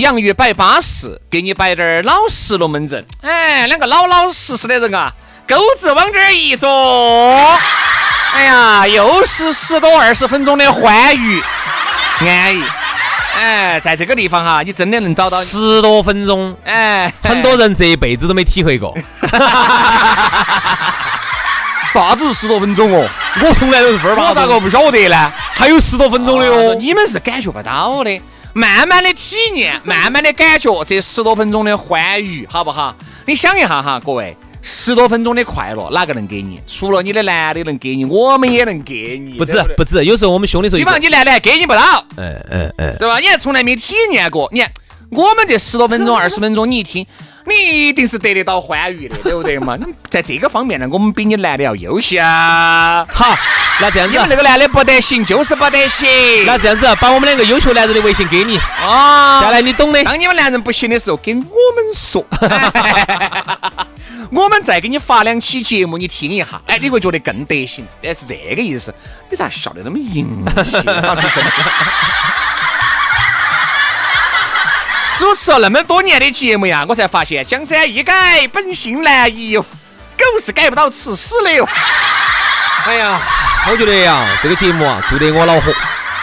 洋芋摆巴适，给你摆点儿老实龙门阵。哎，两个老老实实的人啊，钩子往这儿一坐，哎呀，又是十多二十分钟的欢愉安逸。哎，在这个地方哈，你真的能找到十多分钟，哎，很多人这一辈子都没体会过。啥子十多分钟哦？我从来都是分儿我咋个不晓得呢？还有十多分钟的哦，哦。你们是感觉不到的，慢慢的体验，慢慢的感觉这十多分钟的欢愉，好不好？你想一下哈，各位，十多分钟的快乐哪个能给你？除了你的男的能给你，我们也能给你，不止不止，有时候我们凶的时候基，本上你男的还给你不到，嗯嗯嗯，对吧？你还从来没体验过，你看我们这十多分钟、二十分钟，你一听。你一定是得得到欢愉的，对不对嘛？你在这个方面呢，我们比你男的要优秀。好，那这样子你们，那个男的不得行，就是不得行。那这样子，把我们两个优秀男人的微信给你，啊，下来你懂的。当你们男人不行的时候，给我们说，我们再给你发两期节目，你听一下，哎，你会觉得更得行。但是这个意思，你咋笑得那么淫邪啊？是真的。主持了那么多年的节目呀，我才发现江山易改，本性难移哟，狗是改不到吃屎的哟。哎呀，我觉得呀，这个节目啊，做得我恼火。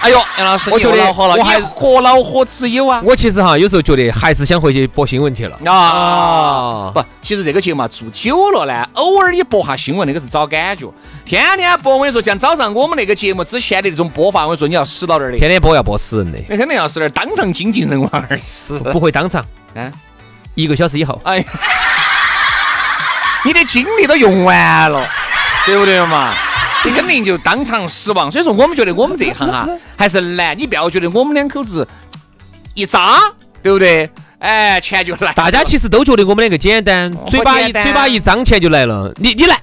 哎呦，杨老师，我觉得火了，我还你何恼火之有啊？我其实哈，有时候觉得还是想回去播新闻去了。啊，不，其实这个节目啊做久了呢，偶尔你播下新闻那个是找感觉，天天播我跟你说，像早上我们那个节目之前的那种播法，我跟你说你要死到那儿的，天天播要播死人的，那肯定要死那儿，当场精尽人亡而死。不会当场。嗯，一个小时以后，哎呀，你的精力都用完了，对不对嘛？你肯定就当场死亡。所以说，我们觉得我们这一行哈还是难，你不要觉得我们两口子一扎，对不对？哎，钱就来。大家其实都觉得我们两个简单，嘴巴一嘴巴一张钱就来了。你你来，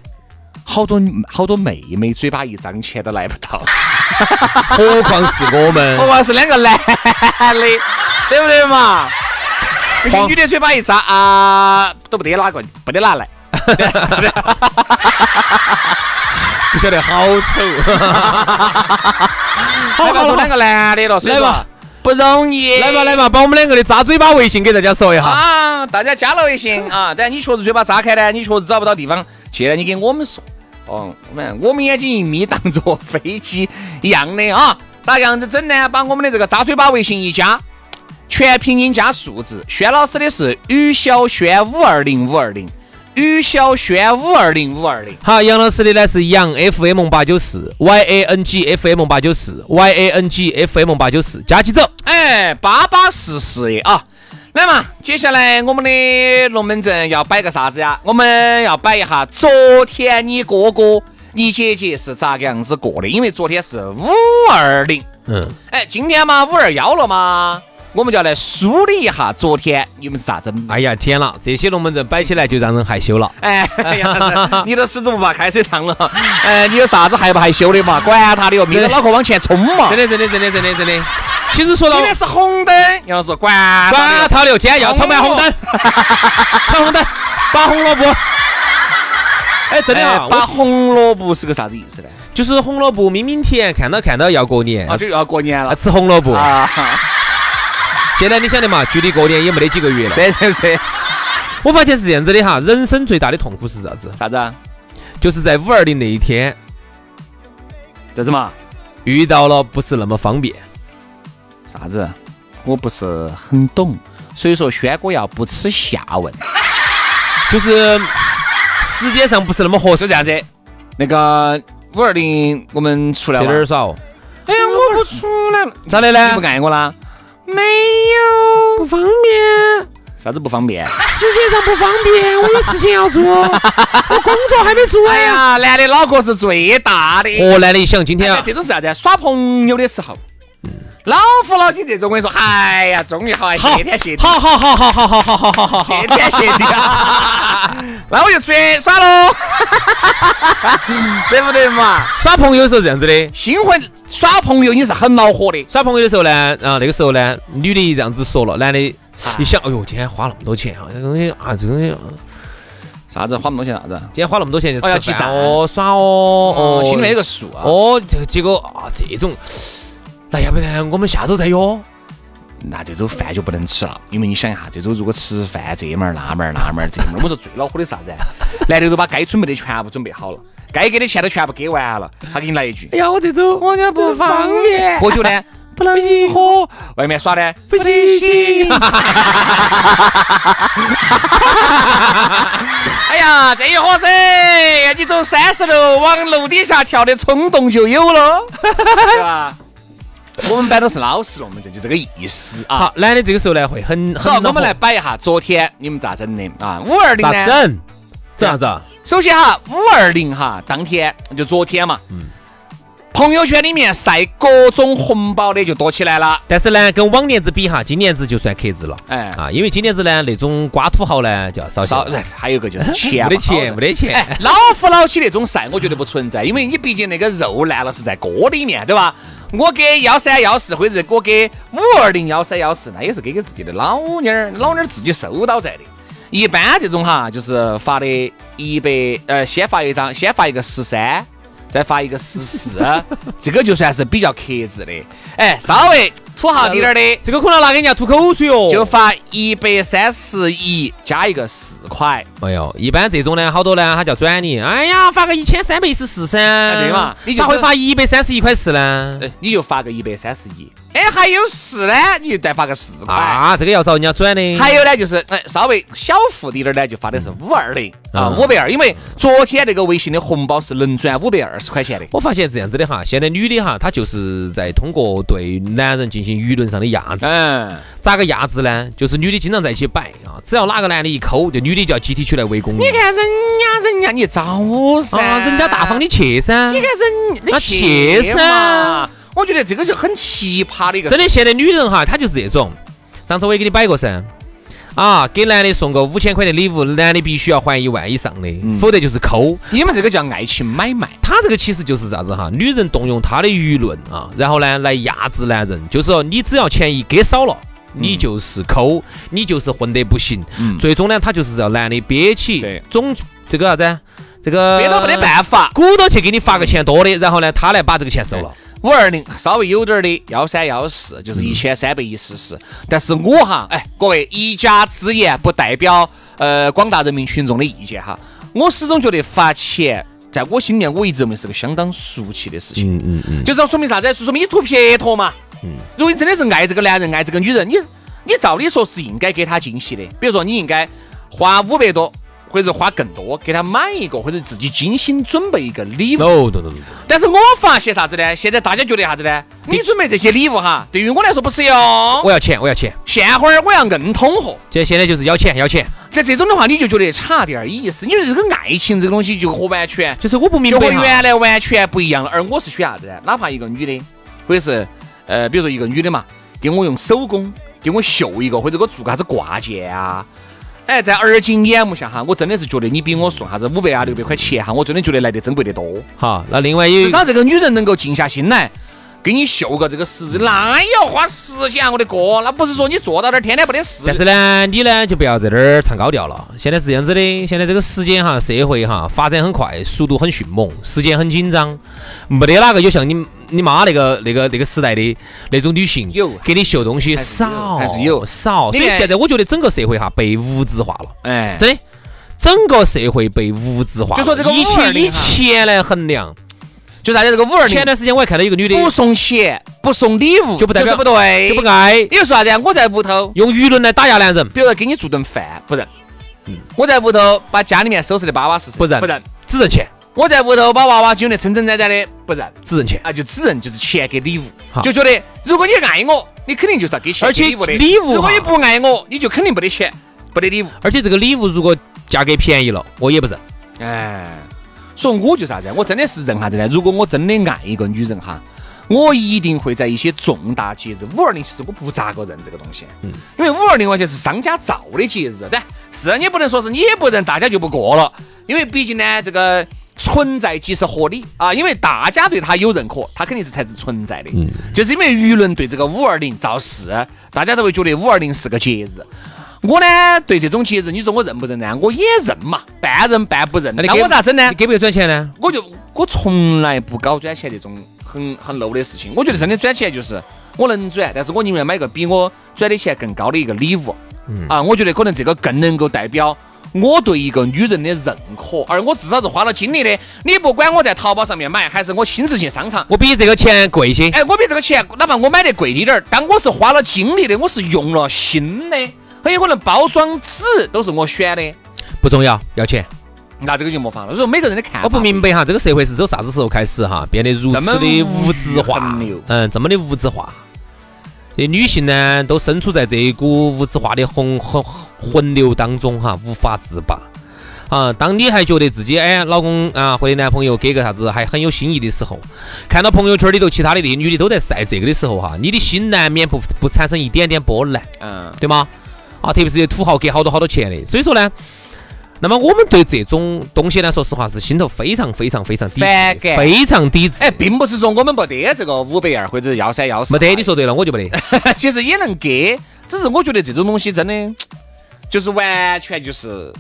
好多好多妹妹嘴巴一张钱都来不到，何况是我们何。况是两个男的，对不对嘛？女的嘴巴一张啊，都不得哪个，不得拿来。不晓得好丑。好好说两个男的了，来吧不容易。来吧来吧，把我们两个的扎嘴巴微信给大家说一下。啊！大家加了微信啊，但你确实嘴巴扎开呢，你确实找不到地方去呢，你给我们说。哦，我们我们眼睛一眯，当做飞机一样的啊。咋样子整呢？把我们的这个扎嘴巴微信一加，全拼音加数字。轩老师的是于小轩五二零五二零，于小轩五二零五二零。好，杨老师的呢是杨 FM 八九四，Y A N G F M 八九四，Y A N G F M 八九四，加起走。哎，巴巴适适的啊！来嘛，接下来我们的龙门阵要摆个啥子呀？我们要摆一下昨天你哥哥、你姐姐是咋个样子过的？因为昨天是五二零，嗯，哎，今天嘛五二幺了嘛，我们就要来梳理一下昨天你们是咋整的。哎呀天了，这些龙门阵摆起来就让人害羞了。哎呀，你都始终不怕开水烫了，哎，你有啥子害不害羞的嘛？管他的哟，明着脑壳往前冲嘛！真的真的真的真的真的。其实说到今天是红灯，杨老师管管他的哟，今天要闯满红灯，闯红灯，拔红萝卜。哎，真的哎哈，拔红萝卜是个啥子意思呢？就是红萝卜明明甜，看到看到要过年，啊，就要过年了吃红萝卜。啊！现在你晓得嘛？距离过年也没得几个月了。是是是，我发现是这样子的哈，人生最大的痛苦是啥子？啥子啊？就是在五二零那一天，这子嘛？遇到了不是那么方便。啥子？我不是很懂，所以说轩哥要不耻下问，就是时间上不是那么合适。就这样子。那个五二零我们出来玩去哪儿耍哦？哎呀，我不出来了，咋的呢你不爱我啦？没有，不方便，啥子不方便？时间上不方便，我有事情要做，我工作还没做哎呀，男的脑壳是最大的。河南的一想，今天啊，哎这种是啥子？耍朋友的时候，老夫老妻这种，我跟你说，哎呀，终于好，哎谢天谢地，好好好好好好好好。好好好谢天谢地。啊！那我就出去耍喽，对不对嘛？耍朋友的时候是这样子的，新婚耍朋友你是很恼火的，耍朋友的时候呢，啊，那个时候呢，女的这样子说了，男的一想，哎呦，今天花那么多钱啊，这个东西啊，这个东西，啥子花那么多钱啥子？今天花那么多钱就吃哦要记账饭哦，耍哦，哦，心里面有个数啊。哦，这个结果啊，这种，那要不然我们下周再约？那这周饭就不能吃了，因为你想一下，这周如果吃饭这门儿那门儿那门儿这门儿，我说最恼火的啥子啊？男的都把该准备的全部准备好了，该给的钱都全部给完了，他给你来一句哎呀，我这周我家不方便，喝酒呢？不能喝，外面耍呢？不行行。哎呀，这一伙噻，你走三十楼往楼底下跳的冲动就有了，对吧？我们摆都是老实龙门阵，就这个意思啊。好，男的这个时候呢会很很好，很我们来摆一下昨天你们咋整的啊？五二零呢？咋整？整啥子啊？首先哈，五二零哈，当天就昨天嘛，嗯朋友圈里面晒各种红包的就多起来了。但是呢，跟往年子比哈，今年子就算克制了。哎啊，因为今年子呢，那种瓜土豪呢就要少些少，还有个就是钱，没得钱，没得钱。哎，老夫老妻那种晒，我觉得不存在，因为你毕竟那个肉烂了是在锅里面，对吧？我给幺三幺四，或者我给五二零幺三幺四，那也是给给自己的老妞儿，老妞儿自己收到在的。一般这种哈，就是发的一百，呃，先发一张，先发一个十三，再发一个十四，这个就算是比较克制的。哎，稍微土豪滴点儿的，这个可能拿给人家吐口水哦。就发一百三十一加一个四块。哎呦，一般这种呢，好多呢，他叫转你。哎呀，发个一千三百一十四噻，对嘛你就咋会是发一百三十一块四呢？哎，你就发个一百三十一，哎，还有四呢，你就再发个四块。啊，这个要找人家转的。还有呢，就是哎，稍微小富滴点儿呢，就发的是五二零啊，嗯五百二，因为昨天那个微信的红包是能转五百二十块钱的。我发现这样子的哈，现在女的哈，她就是在通过对男人进行舆论上的压制。嗯，咋个压制呢？就是女的经常在一起摆啊，只要哪个男的一抠，就女的就要集体出来围攻你。你看人家人家你找噻，啊，人家大方，你去噻。你看人你去去噻。我觉得这个就很奇葩的一个，真的，现在女人哈，她就是这种。上次我也给你摆过噻，啊，给男的送个五千块的礼物，男的必须要还一万以上的，否则就是抠。你们这个叫爱情买卖。他这个其实就是啥子哈？女人动用她的舆论啊，然后呢来压制男人，就是说你只要钱一给少了。你就是抠，你就是混得不行，嗯最终呢，他就是要男的憋起，总这个啥子？这个憋到没得办法，鼓捣去给你发个钱多的，然后呢，他来把这个钱收了。五二零稍微有点儿的幺三幺四，就是一千三百一十四。但是我哈，哎，各位一家之言，不代表呃广大人民群众的意见哈。我始终觉得发钱，在我心里面，我一直认为是个相当俗气的事情。嗯嗯嗯，就是要说明啥子？是说明你图撇脱嘛。嗯如果你真的是爱这个男人，爱这个女人，你你照理说是应该给他惊喜的。比如说，你应该花五百多，或者是花更多，给他买一个，或者自己精心准备一个礼物。no no no no，但是我发现啥子呢？现在大家觉得啥子呢？你准备这些礼物哈，对于我来说不实用。我要钱，我要钱，现会儿我要硬通货。这现在就是要钱要钱，在这种的话，你就觉得差点儿意思。因为这个爱情这个东西就和完全就是我不明就和白原来完全不一样了。而我是选啥子呢？哪怕一个女的，或者是呃，比如说一个女的嘛，给我用手工给我绣一个，或者给我做个啥子挂件啊。哎，在而今眼目下哈，我真的是觉得你比我送啥子五百啊六百块钱哈，我真的觉得来得珍贵得多。好，那另外有至少这个女人能够静下心来，给你绣个这个十，那也要花时间啊！我的哥，那不是说你坐到那儿天天没得事。但是呢，你呢就不要在这儿唱高调了。现在是这样子的，现在这个时间哈，社会哈发展很快，速度很迅猛，时间很紧张，没得哪个有像你你妈那个那个那个时代的那种女性有。给你秀东西少，还是有。少。所以现在我觉得整个社会哈被物质化了，哎，真的，整个社会被物质化了。就说这个以前以钱来衡量，就大家这个五二零前段时间我还看到一个女的不送钱不送礼物就不代表是不对，就不爱。你就说啥子啊？我在屋头，用舆论来打压男人，比如说给你做顿饭，不认。我在屋头把家里面收拾的巴巴适适，不认。不认。只认钱，我在屋头把娃娃揪得撑撑展展的，不认。只认钱。啊，就只认就是钱给礼物，就觉得如果你爱我，你肯定就是要给钱而且给礼物的。礼物如果你不爱我，你就肯定没得钱，没得礼物。而且这个礼物如果价格便宜了，我也不认。哎，所以我就啥子啊？我真的是认啥子呢？如果我真的爱一个女人哈，我一定会在一些重大节日，五二零其实我不咋个认这个东西，嗯，因为五二零完全是商家造的节日，对，是你不能说是你也不认，大家就不过了，因为毕竟呢，这个存在即是合理啊，因为大家对他有认可，他肯定是才是存在的，嗯，就是因为舆论对这个五二零造势，大家都会觉得五二零是个节日。我呢，对这种节日，你说我认不认呢？我也认嘛，半认半不认。那我咋整呢你？给不给转钱呢？我就我从来不搞转钱这种很很 low 的事情。我觉得真的转钱就是我能转，但是我宁愿买个比我转的钱更高的一个礼物。啊，我觉得可能这个更能够代表我对一个女人的认可，而我至少是花了精力的。你不管我在淘宝上面买，还是我亲自去商场，我比这个钱贵些。哎，我比这个钱，哪怕我买的贵一点儿，但我是花了精力的，我是用了心的，很有可能包装纸都是我选的，不重要，要钱。那这个就没法了。所以说每个人的看法，我不明白哈，这个社会是从啥子时候开始哈，变得如此的物质化？嗯，这么的物质化。这女性呢，都身处在这一股物质化的洪洪洪流当中哈，无法自拔。啊，当你还觉得自己哎，老公啊或者男朋友给个啥子还很有心意的时候，看到朋友圈里头其他的那些女的都在晒这个的时候哈，你的心难免不不产生一点点波澜。嗯，对吗？啊，特别是些土豪给好多好多钱的，所以说呢，那么我们对这种东西呢，说实话是心头非常非常非常抵制反感非常抵制。哎，并不是说我们没得这个五百二或者幺三幺四，没得，你说对了，我就没得。其实也能给，只是我觉得这种东西真的就是完全就是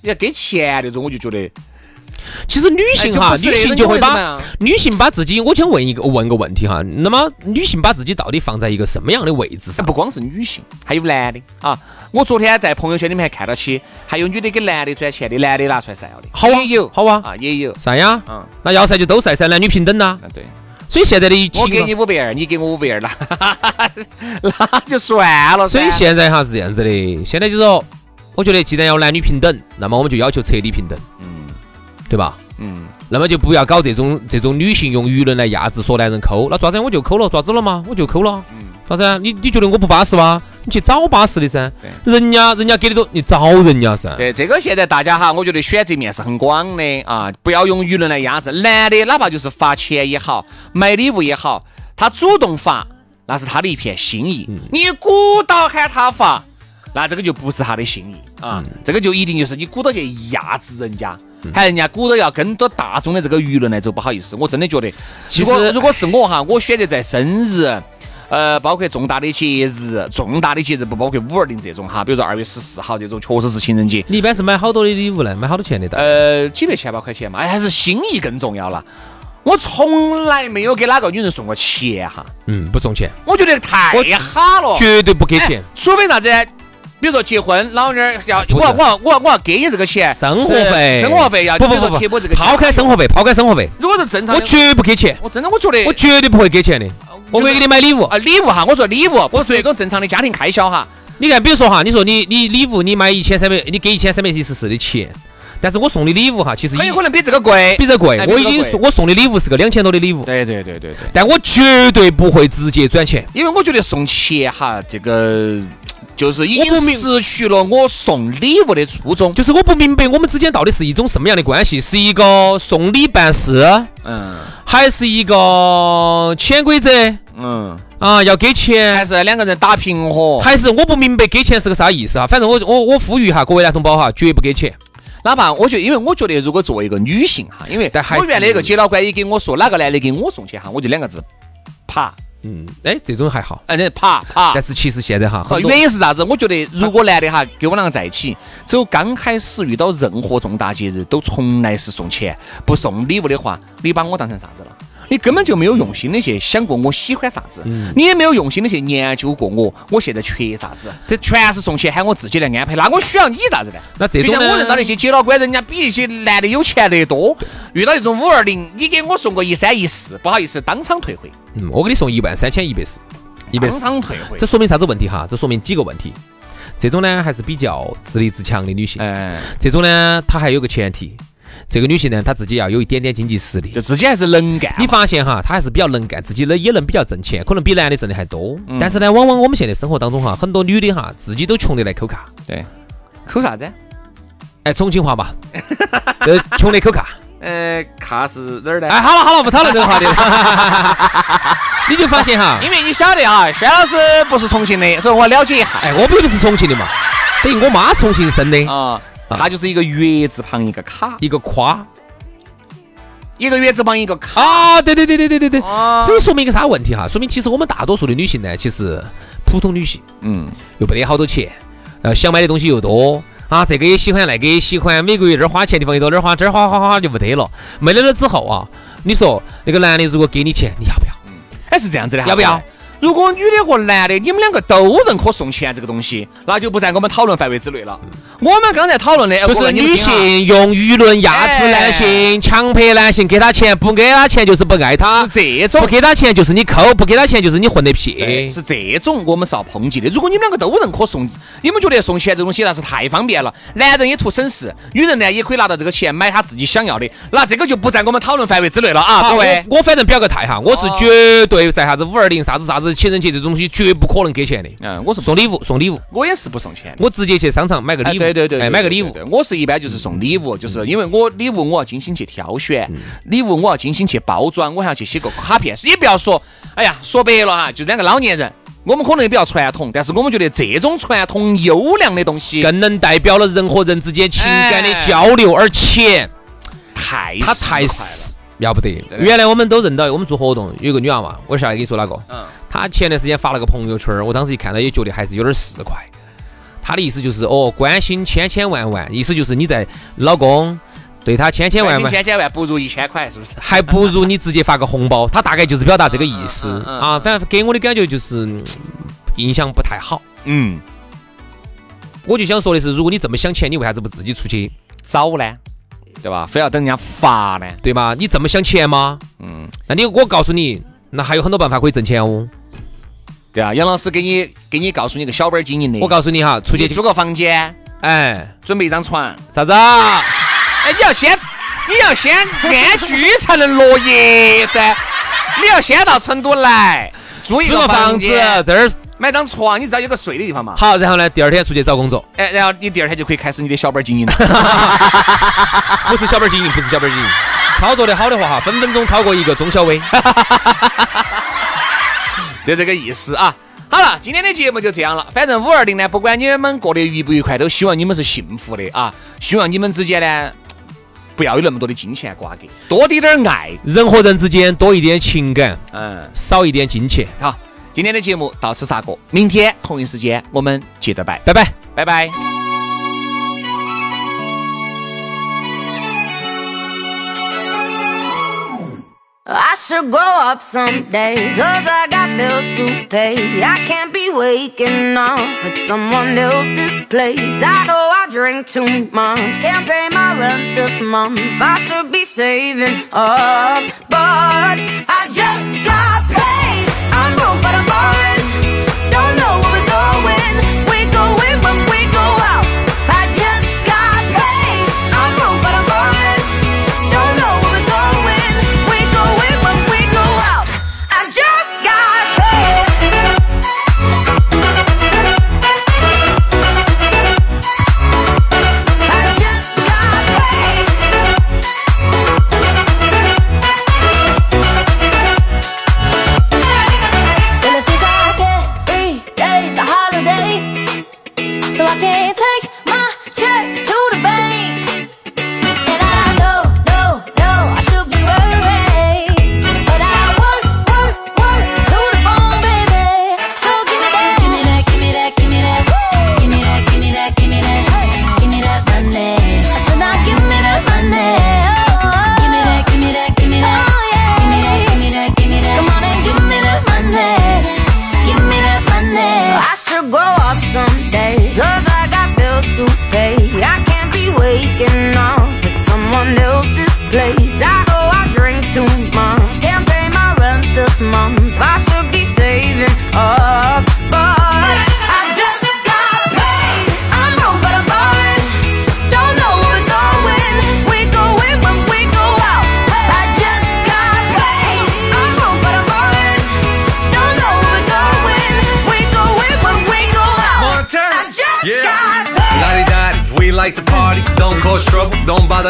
要给钱那种，我就觉得其实女性哈，女性就会把女性把自己，我想问一个问个问题哈，那么女性把自己到底放在一个什么样的位置上？不光是女性，还有男的。啊。我昨天在朋友圈里面还看到起，还有女的给男的转钱的，男的拿出来晒了的，好啊也有，好啊。啊也有，晒呀，嗯，那要晒就都晒噻，男女平等呐。啊对，所以现在的情我给你五百二，你给我五百二，那那就算了。所以现在哈是这样子的，现在就说，我觉得既然要男女平等，那么我们就要求彻底平等，嗯对吧？嗯，那么就不要搞这种这种女性用舆论来压制说男人抠，那抓子我就抠了，抓子了吗？我就抠了，嗯抓子啊？你你觉得我不巴适吗？你去找巴适的噻，对人家人家给的多，你找人家噻。对，这个现在大家哈，我觉得选择面是很广的啊，不要用舆论来压制。男的哪怕就是发钱也好，买礼物也好，他主动发，那是他的一片心意。你鼓捣喊他发，那这个就不是他的心意啊，这个就一定就是你鼓捣去压制人家，还人家鼓捣要跟着大众的这个舆论来走，不好意思，我真的觉得，其实如果是我哈，我选择在生日。呃，包括重大的节日，重大的节日不包括五二零这种哈，比如说二月十四号这种，确实是情人节，你一般是买好多的礼物呢？买好多钱的？呃，呃，几百千把块钱嘛，哎，还是心意更重要了。我从来没有给哪个女人送过钱哈，嗯，不送钱，我觉得太我哈了。绝对不给钱哎。除非啥子？比如说结婚，老娘儿要我要我要我要我要给你这个钱，生活费，生活费要不不不不贴补这个。抛开生活费，抛开生活费，如果是正常我的，绝不给钱，我真的我觉得我绝对不会给钱的。我会给你买礼物。啊礼物哈，我说礼物不是那种正常的家庭开销哈。你看，比如说哈，你说你你礼物你买一千三百，你给一千三百一十四的钱，但是我送的礼物哈，其实很有可能比这个贵，比这贵我已经送我送的礼物是个两千多的礼物，对对对对对。但我绝对不会直接转钱。因为我觉得送钱哈，这个就是已经失去了我送礼物的初衷。就是我不明白我们之间到底是一种什么样的关系，是一个送礼办事，嗯还是一个潜规则嗯，啊？要给钱还，是两个人打平和。还是我不明白给钱是个啥意思啊？反正我我我呼吁哈各位男同胞哈，绝不给钱。哪怕我觉得，因为我觉得，如果作为一个女性哈，因为我原来一个姐老倌也给我说，哪个男的给我送钱哈，我就两个字，爬，嗯，哎，这种还好，哎，那爬爬但。是其实现在哈，原因是啥子？我觉得如果男的哈跟我两个在一起，走刚开始遇到任何重大节日，都从来是送钱不送礼物的话，你把我当成啥子了？你根本就没有用心的去想过我喜欢啥子，你也没有用心的去研究过我我现在缺啥子，这全是送钱喊我自己来安排，那我需要你啥子呢？那这种就像我认到那些姐老倌，人家比一些男的有钱得多，遇到这种五二零，你给我送个一三一四，不好意思，当场退回，嗯，我给你送一万三千一百四，一百当，场退回这。说明啥子问题哈？这说明几个问题。这种呢还是比较自立自强的女性，哎，这种呢她还有个前提，这个女性呢她自己要有一点点经济实力就。自己还是能干。你发现哈，她还是比较能干，自己呢也能比较挣钱，可能比男的挣的还多。但是呢，往往我们现在生活当中哈，很多女的哈，自己都穷得来抠卡。对，抠啥子？哎，重庆话嘛，呃，穷得抠卡。呃，卡是哪儿呢？哎，好了好了，不讨论这个话题了。你就发现哈，因为你晓得啊，轩老师不是重庆的，所以我了解一下。哎，我并不是重庆的嘛，等于我妈重庆生的，啊，它就是一个月字旁一个卡，一个夸。一个月字旁一个卡。啊，对对对对对对对，啊所以说明一个啥问题哈？说明其实我们大多数的女性呢，其实普通女性嗯，又没得好多钱，呃，想买的东西又多啊，这个也喜欢，那个也喜欢，每个月这儿花钱地方又多，这儿花这儿花花花就没得了。没得了之后啊，你说那个男的如果给你钱，你要不要？哎，是这样子的，要不要？如果女的和男的，你们两个都认可送钱这个东西，那就不在我们讨论范围之内了。我们刚才讨论的，呃就是女性用舆论压制男性，强迫男性给他钱，不给他钱就是不爱他，是这种不给他钱就是你抠，不给他钱就是你混得对屁。是这种我们是要抨击的。如果你们两个都认可送，你们觉得送钱这东西那是太方便了，男人也图省事，女人呢也可以拿到这个钱买他自己想要的，那这个就不在我们讨论范围之内了啊，各位。我我反正表个态哈，我是哦绝对在啥子五二零、啥子啥子情人节这种东西绝不可能给钱的。嗯，我是送礼物，送礼物，我也是不送钱。我直接去商场买个哎，礼物，对对对，哎，买个礼物我是一般就是送礼物，就是因为我礼物我要精心去挑选，礼物我要精心去包装，我还要去写个卡片。也不要说，哎呀，说白了哈，就两个老年人，我们可能也比较传统，但是我们觉得这种传统优良的东西更能代表了人和人之间情感的哎交流，而且太它太实实了不得。原来我们都认到，我们做活动有个女娃娃，我下来跟你说哪个？嗯她前段时间发了个朋友圈儿，我当时一看到也觉得还是有点市侩。他的意思就是哦，关心千千万万，意思就是你在老公对他千千千万万。千千万不如一千块，是不是？还不如你直接发个红包，他大概就是表达这个意思嗯嗯嗯啊。反正给我的感觉就是嗯印象不太好。嗯，我就想说的是，如果你这么想钱，你为啥子不自己出去，找呢，对吧？非要等人家发呢？对吧？你这么想钱吗？嗯，那你我告诉你，那还有很多办法可以挣钱哦。对啊，杨老师给你给你告诉你个小本儿经营的，我告诉你哈，出去租个房间，哎准备一张床。啥子啊？哎，你要先，你要先安居才能落叶噻。你要先到成都来，租一租个房房子间，这儿买张床，你知道有个睡的地方嘛？好，然后呢，第二天出去找工作，哎，然后你第二天就可以开始你的小本儿经营了。不是小本儿经营，不是小本儿经营，操作的好的话哈，分分钟超过一个中小微。就这个意思啊。好了，今天的节目就这样了。反正五二零呢，不管你们过得愉不愉快，都希望你们是幸福的啊。希望你们之间呢，不要有那么多的金钱瓜葛，多滴点儿爱。人和人之间多一点情感，嗯，少一点金钱。好，今天的节目到此煞过，明天同一时间我们接着拜，拜拜。拜拜。I should grow up someday, cause I got bills to pay. I can't be waking up at someone else's place. I know I drink too much, can't pay my rent this month. I should be saving up, but I just got paid.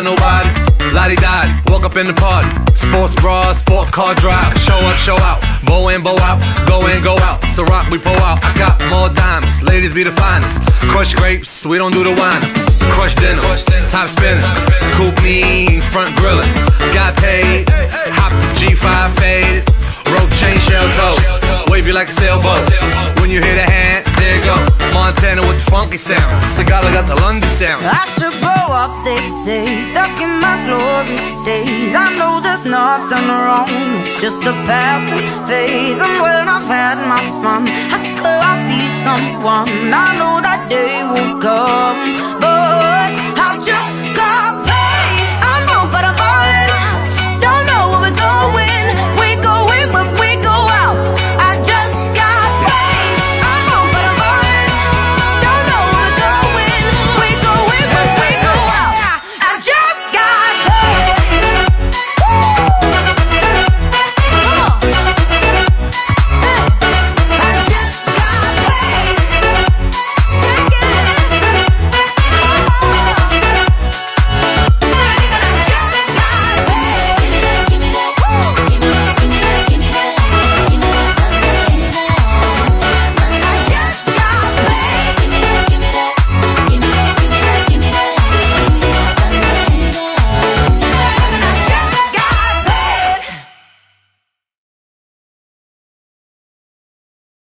Bother nobody. Lottie Dottie, walk up in the party. Sports bra, sport car drive. Show up, show out. Bow in, bow out. Go in, go out. So rock, we pull out. I got more diamonds. Ladies be the finest. Crush grapes, we don't do the wine. Crush dinner, top spinner. Coupe mean, front grilling. Funky sound. Sagala got the London sound. I should grow up, they say, stuck in my glory days. I know there's nothing wrong, it's just a passing phase. And when I've had my fun, I swear I'll be someone. I know that day will come, but I've just got paid. I'm broke, but I'm ballin'. Don't know where we're going.